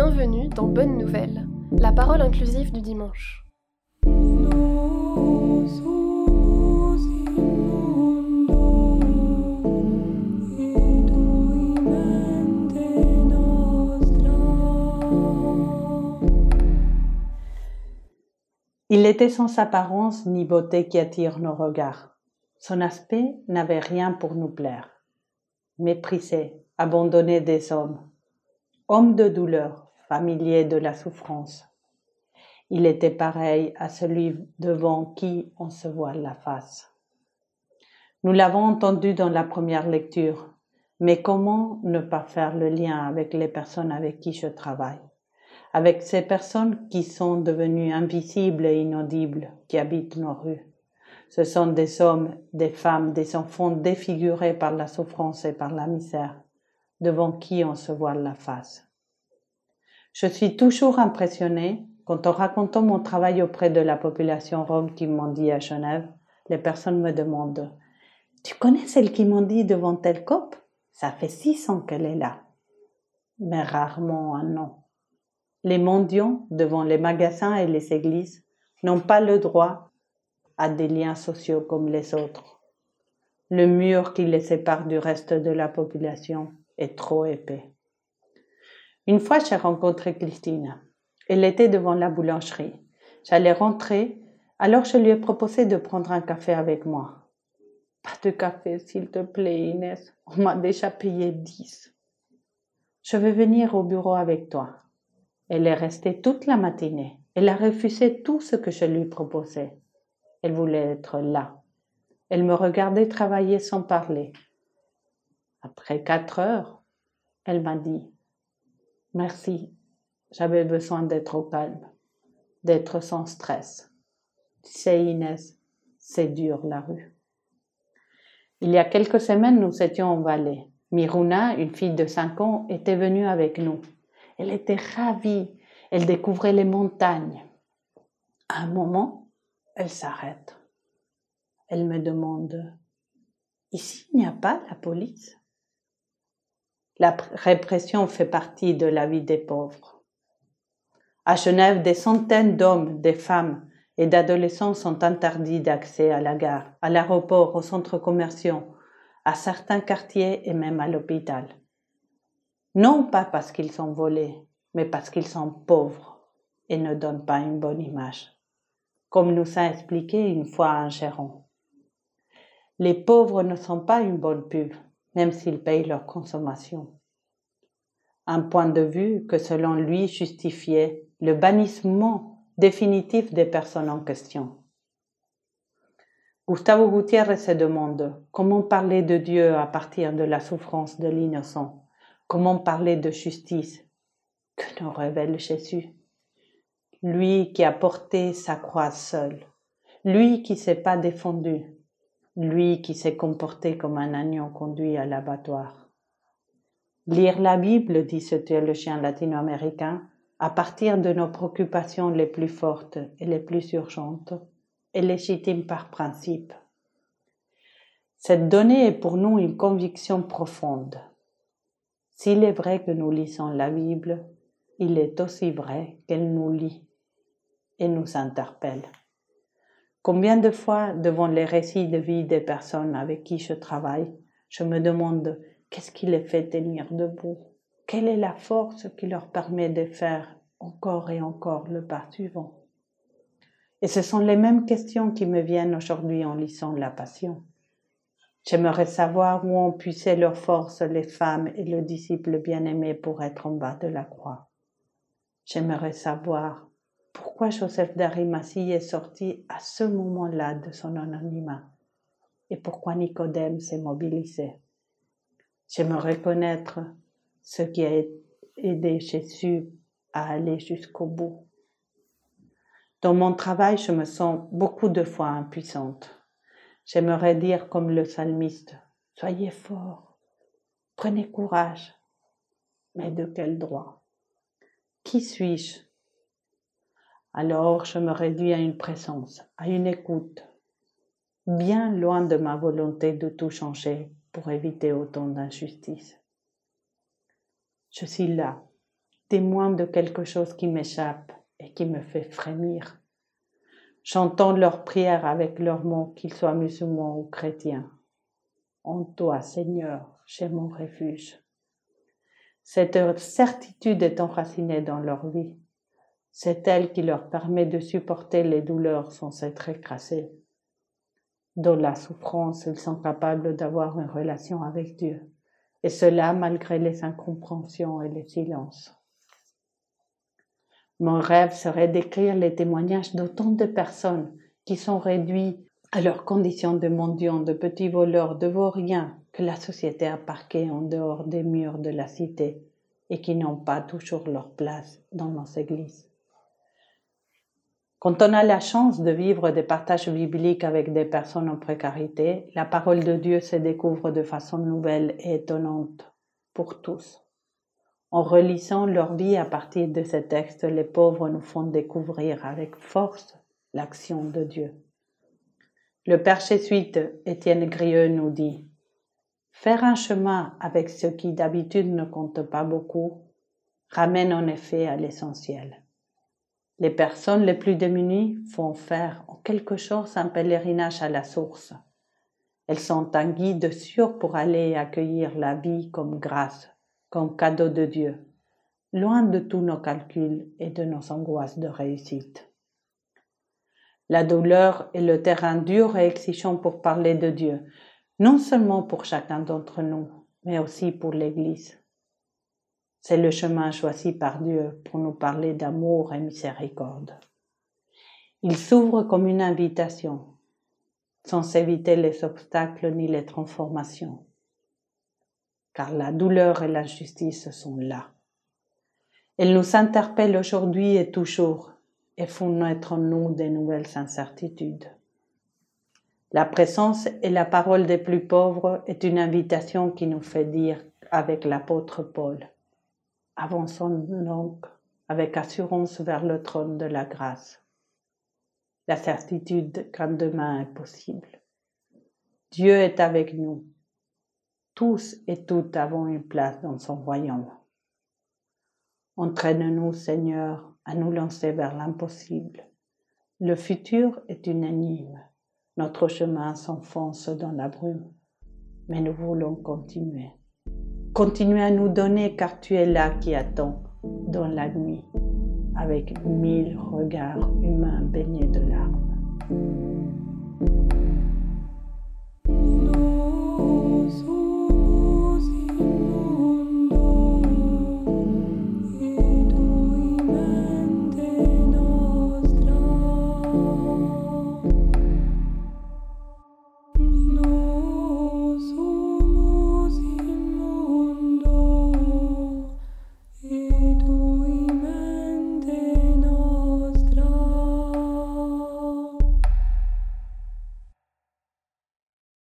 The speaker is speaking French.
Bienvenue dans Bonne Nouvelle, la parole inclusive du dimanche. Il était sans apparence ni beauté qui attire nos regards. Son aspect n'avait rien pour nous plaire. Méprisé, abandonné des hommes. Homme de douleur, familier de la souffrance. Il était pareil à celui devant qui on se voit la face. Nous l'avons entendu dans la première lecture, mais comment ne pas faire le lien avec les personnes avec qui je travaille? Avec ces personnes qui sont devenues invisibles et inaudibles, qui habitent nos rues. Ce sont des hommes, des femmes, des enfants défigurés par la souffrance et par la misère, devant qui on se voit la face. Je suis toujours impressionnée quand en racontant mon travail auprès de la population rome qui m'ont dit à Genève, les personnes me demandent Tu connais celle qui m'ont dit devant tel cop? Ça fait six ans qu'elle est là. Mais rarement un nom. Les mendiants, devant les magasins et les églises, n'ont pas le droit à des liens sociaux comme les autres. Le mur qui les sépare du reste de la population est trop épais. Une fois, j'ai rencontré Christine. Elle était devant la boulangerie. J'allais rentrer, alors je lui ai proposé de prendre un café avec moi. Pas de café, s'il te plaît, Inès. On m'a déjà payé dix. Je vais venir au bureau avec toi. Elle est restée toute la matinée. Elle a refusé tout ce que je lui proposais. Elle voulait être là. Elle me regardait travailler sans parler. Après quatre heures, elle m'a dit Merci, j'avais besoin d'être au calme, d'être sans stress. C'est Inès, c'est dur la rue. Il y a quelques semaines, nous étions en vallée. Miruna, une fille de cinq ans, était venue avec nous. Elle était ravie. Elle découvrait les montagnes. À un moment, elle s'arrête. Elle me demande, ici il n'y a pas la police? La répression fait partie de la vie des pauvres. À Genève, des centaines d'hommes, des femmes et d'adolescents sont interdits d'accès à la gare, à l'aéroport, aux centres commerciaux, à certains quartiers et même à l'hôpital non pas parce qu'ils sont volés, mais parce qu'ils sont pauvres et ne donnent pas une bonne image, comme nous a expliqué une fois un gérant. Les pauvres ne sont pas une bonne pub, même s'ils payent leur consommation. Un point de vue que selon lui justifiait le bannissement définitif des personnes en question. Gustavo Gutiérrez se demande comment parler de Dieu à partir de la souffrance de l'innocent Comment parler de justice que nous révèle Jésus? Lui qui a porté sa croix seul, lui qui s'est pas défendu, lui qui s'est comporté comme un agneau conduit à l'abattoir. Lire la Bible, dit ce théologien latino-américain, à partir de nos préoccupations les plus fortes et les plus urgentes, est légitime par principe. Cette donnée est pour nous une conviction profonde. S'il est vrai que nous lisons la Bible, il est aussi vrai qu'elle nous lit et nous interpelle. Combien de fois, devant les récits de vie des personnes avec qui je travaille, je me demande qu'est-ce qui les fait tenir debout? Quelle est la force qui leur permet de faire encore et encore le pas suivant? Et ce sont les mêmes questions qui me viennent aujourd'hui en lisant la Passion. J'aimerais savoir où ont puisé leur force les femmes et le disciple bien-aimé pour être en bas de la croix. J'aimerais savoir pourquoi Joseph d'Arimathie est sorti à ce moment-là de son anonymat et pourquoi Nicodème s'est mobilisé? J'aimerais connaître ce qui a aidé Jésus à aller jusqu'au bout. Dans mon travail, je me sens beaucoup de fois impuissante. J'aimerais dire comme le psalmiste, soyez forts, prenez courage. Mais de quel droit? Qui suis-je Alors je me réduis à une présence, à une écoute, bien loin de ma volonté de tout changer pour éviter autant d'injustice. Je suis là, témoin de quelque chose qui m'échappe et qui me fait frémir. J'entends leurs prières avec leurs mots, qu'ils soient musulmans ou chrétiens. En toi, Seigneur, j'ai mon refuge. Cette certitude est enracinée dans leur vie. C'est elle qui leur permet de supporter les douleurs sans s'être écrasés. Dans la souffrance, ils sont capables d'avoir une relation avec Dieu, et cela malgré les incompréhensions et les silences. Mon rêve serait d'écrire les témoignages d'autant de personnes qui sont réduites à leurs conditions de mendiants, de petits voleurs, de vauriens que la société a parqués en dehors des murs de la cité et qui n'ont pas toujours leur place dans nos églises. Quand on a la chance de vivre des partages bibliques avec des personnes en précarité, la parole de Dieu se découvre de façon nouvelle et étonnante pour tous. En relisant leur vie à partir de ces textes, les pauvres nous font découvrir avec force l'action de Dieu. Le père jésuite Étienne Grieux nous dit Faire un chemin avec ce qui d'habitude ne compte pas beaucoup ramène en effet à l'essentiel. Les personnes les plus démunies font faire en quelque chose un pèlerinage à la source. Elles sont un guide sûr pour aller accueillir la vie comme grâce, comme cadeau de Dieu, loin de tous nos calculs et de nos angoisses de réussite. La douleur est le terrain dur et exigeant pour parler de Dieu, non seulement pour chacun d'entre nous, mais aussi pour l'Église. C'est le chemin choisi par Dieu pour nous parler d'amour et miséricorde. Il s'ouvre comme une invitation, sans éviter les obstacles ni les transformations, car la douleur et l'injustice sont là. Elles nous interpellent aujourd'hui et toujours et font naître en nous de nouvelles incertitudes. La présence et la parole des plus pauvres est une invitation qui nous fait dire avec l'apôtre Paul, avançons donc avec assurance vers le trône de la grâce. La certitude qu'un demain est possible. Dieu est avec nous. Tous et toutes avons une place dans son royaume. Entraîne-nous, Seigneur, à nous lancer vers l'impossible. Le futur est une énigme. Notre chemin s'enfonce dans la brume, mais nous voulons continuer. Continue à nous donner car tu es là qui attend dans la nuit avec mille regards humains baignés de larmes.